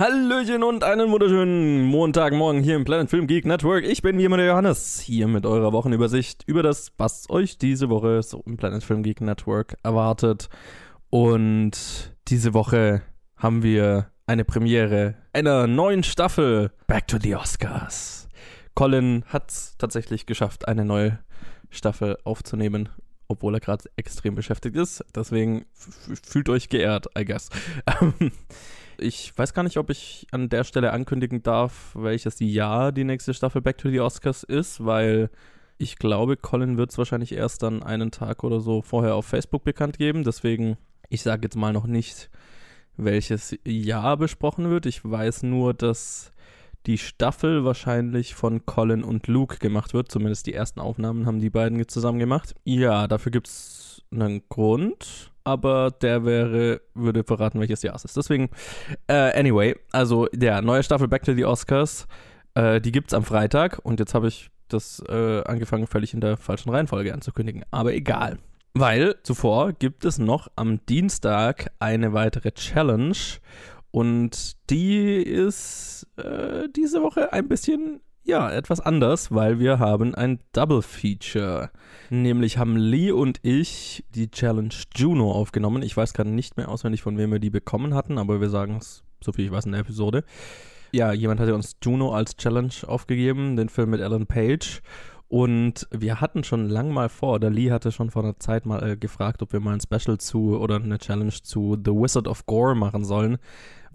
Hallöchen und einen wunderschönen Montagmorgen hier im Planet Film Geek Network. Ich bin wie immer der Johannes, hier mit eurer Wochenübersicht über das, was euch diese Woche so im Planet Film Geek Network erwartet. Und diese Woche haben wir eine Premiere einer neuen Staffel Back to the Oscars. Colin hat es tatsächlich geschafft, eine neue Staffel aufzunehmen, obwohl er gerade extrem beschäftigt ist. Deswegen fühlt euch geehrt, I guess. ich weiß gar nicht, ob ich an der Stelle ankündigen darf, welches Jahr die nächste Staffel Back to the Oscars ist, weil ich glaube, Colin wird es wahrscheinlich erst dann einen Tag oder so vorher auf Facebook bekannt geben. Deswegen, ich sage jetzt mal noch nicht, welches Jahr besprochen wird. Ich weiß nur, dass die Staffel wahrscheinlich von Colin und Luke gemacht wird. Zumindest die ersten Aufnahmen haben die beiden zusammen gemacht. Ja, dafür gibt es einen Grund aber der wäre, würde verraten, welches Jahr es ist. Deswegen, äh, anyway, also der neue Staffel Back to the Oscars, äh, die es am Freitag und jetzt habe ich das äh, angefangen, völlig in der falschen Reihenfolge anzukündigen. Aber egal. Weil zuvor gibt es noch am Dienstag eine weitere Challenge und die ist äh, diese Woche ein bisschen ja, etwas anders, weil wir haben ein Double Feature. Nämlich haben Lee und ich die Challenge Juno aufgenommen. Ich weiß gerade nicht mehr auswendig, von wem wir die bekommen hatten, aber wir sagen es, so viel ich weiß, in der Episode. Ja, jemand hatte uns Juno als Challenge aufgegeben, den Film mit Ellen Page. Und wir hatten schon lang mal vor, oder Lee hatte schon vor einer Zeit mal äh, gefragt, ob wir mal ein Special zu oder eine Challenge zu The Wizard of Gore machen sollen,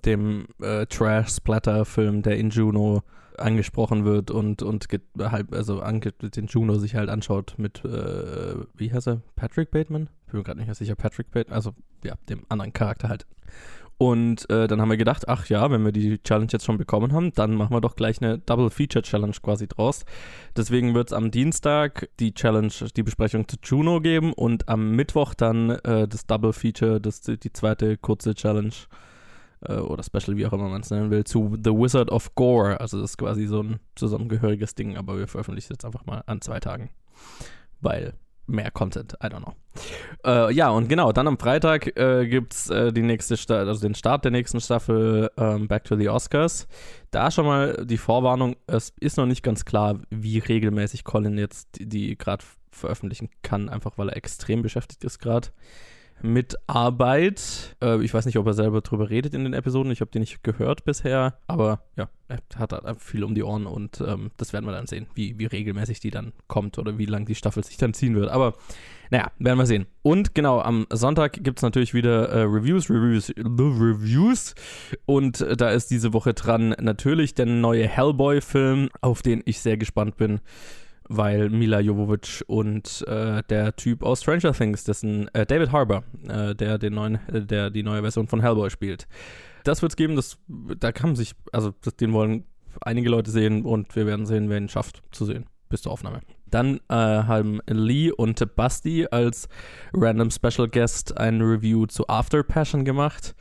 dem äh, Trash-Splatter-Film, der in Juno angesprochen wird und, und halt, also den Juno sich halt anschaut mit, äh, wie heißt er? Patrick Bateman? Bin mir gerade nicht mehr sicher, Patrick Bateman, also ja, dem anderen Charakter halt. Und äh, dann haben wir gedacht, ach ja, wenn wir die Challenge jetzt schon bekommen haben, dann machen wir doch gleich eine Double Feature Challenge quasi draus. Deswegen wird es am Dienstag die Challenge, die Besprechung zu Juno geben und am Mittwoch dann äh, das Double Feature, das, die zweite kurze Challenge äh, oder Special, wie auch immer man es nennen will, zu The Wizard of Gore. Also das ist quasi so ein zusammengehöriges Ding, aber wir veröffentlichen es jetzt einfach mal an zwei Tagen. Weil mehr Content, I don't know. Äh, ja, und genau, dann am Freitag äh, gibt es äh, die nächste Sta also den Start der nächsten Staffel ähm, Back to the Oscars. Da schon mal die Vorwarnung, es ist noch nicht ganz klar, wie regelmäßig Colin jetzt die, die gerade veröffentlichen kann, einfach weil er extrem beschäftigt ist gerade mit Arbeit. Äh, ich weiß nicht, ob er selber drüber redet in den Episoden. Ich habe die nicht gehört bisher. Aber ja, er hat halt viel um die Ohren und ähm, das werden wir dann sehen, wie, wie regelmäßig die dann kommt oder wie lang die Staffel sich dann ziehen wird. Aber naja, werden wir sehen. Und genau, am Sonntag gibt es natürlich wieder äh, Reviews, Reviews, Reviews. Und äh, da ist diese Woche dran natürlich der neue Hellboy-Film, auf den ich sehr gespannt bin weil Mila Jovovich und äh, der Typ aus Stranger Things, dessen äh, David Harbour, äh, der den neuen, äh, der die neue Version von Hellboy spielt. Das wird es geben, das, da kann sich, also das, den wollen einige Leute sehen und wir werden sehen, wer ihn schafft zu sehen bis zur Aufnahme. Dann äh, haben Lee und Basti als Random Special Guest ein Review zu After Passion gemacht.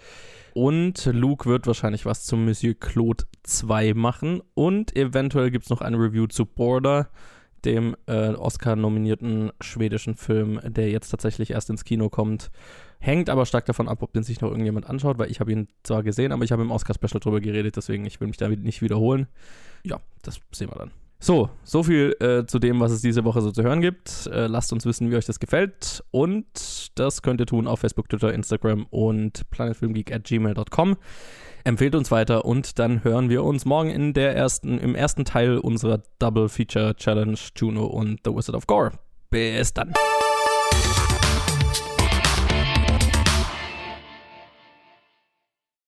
Und Luke wird wahrscheinlich was zu Monsieur Claude 2 machen. Und eventuell gibt es noch ein Review zu Border dem äh, Oscar-nominierten schwedischen Film, der jetzt tatsächlich erst ins Kino kommt. Hängt aber stark davon ab, ob den sich noch irgendjemand anschaut, weil ich habe ihn zwar gesehen, aber ich habe im Oscar-Special drüber geredet, deswegen ich will mich da nicht wiederholen. Ja, das sehen wir dann. So, so viel äh, zu dem, was es diese Woche so zu hören gibt. Äh, lasst uns wissen, wie euch das gefällt. Und das könnt ihr tun auf Facebook, Twitter, Instagram und planetfilmgeek at gmail.com. Empfehlt uns weiter und dann hören wir uns morgen in der ersten, im ersten Teil unserer Double Feature Challenge Juno und The Wizard of Gore. Bis dann.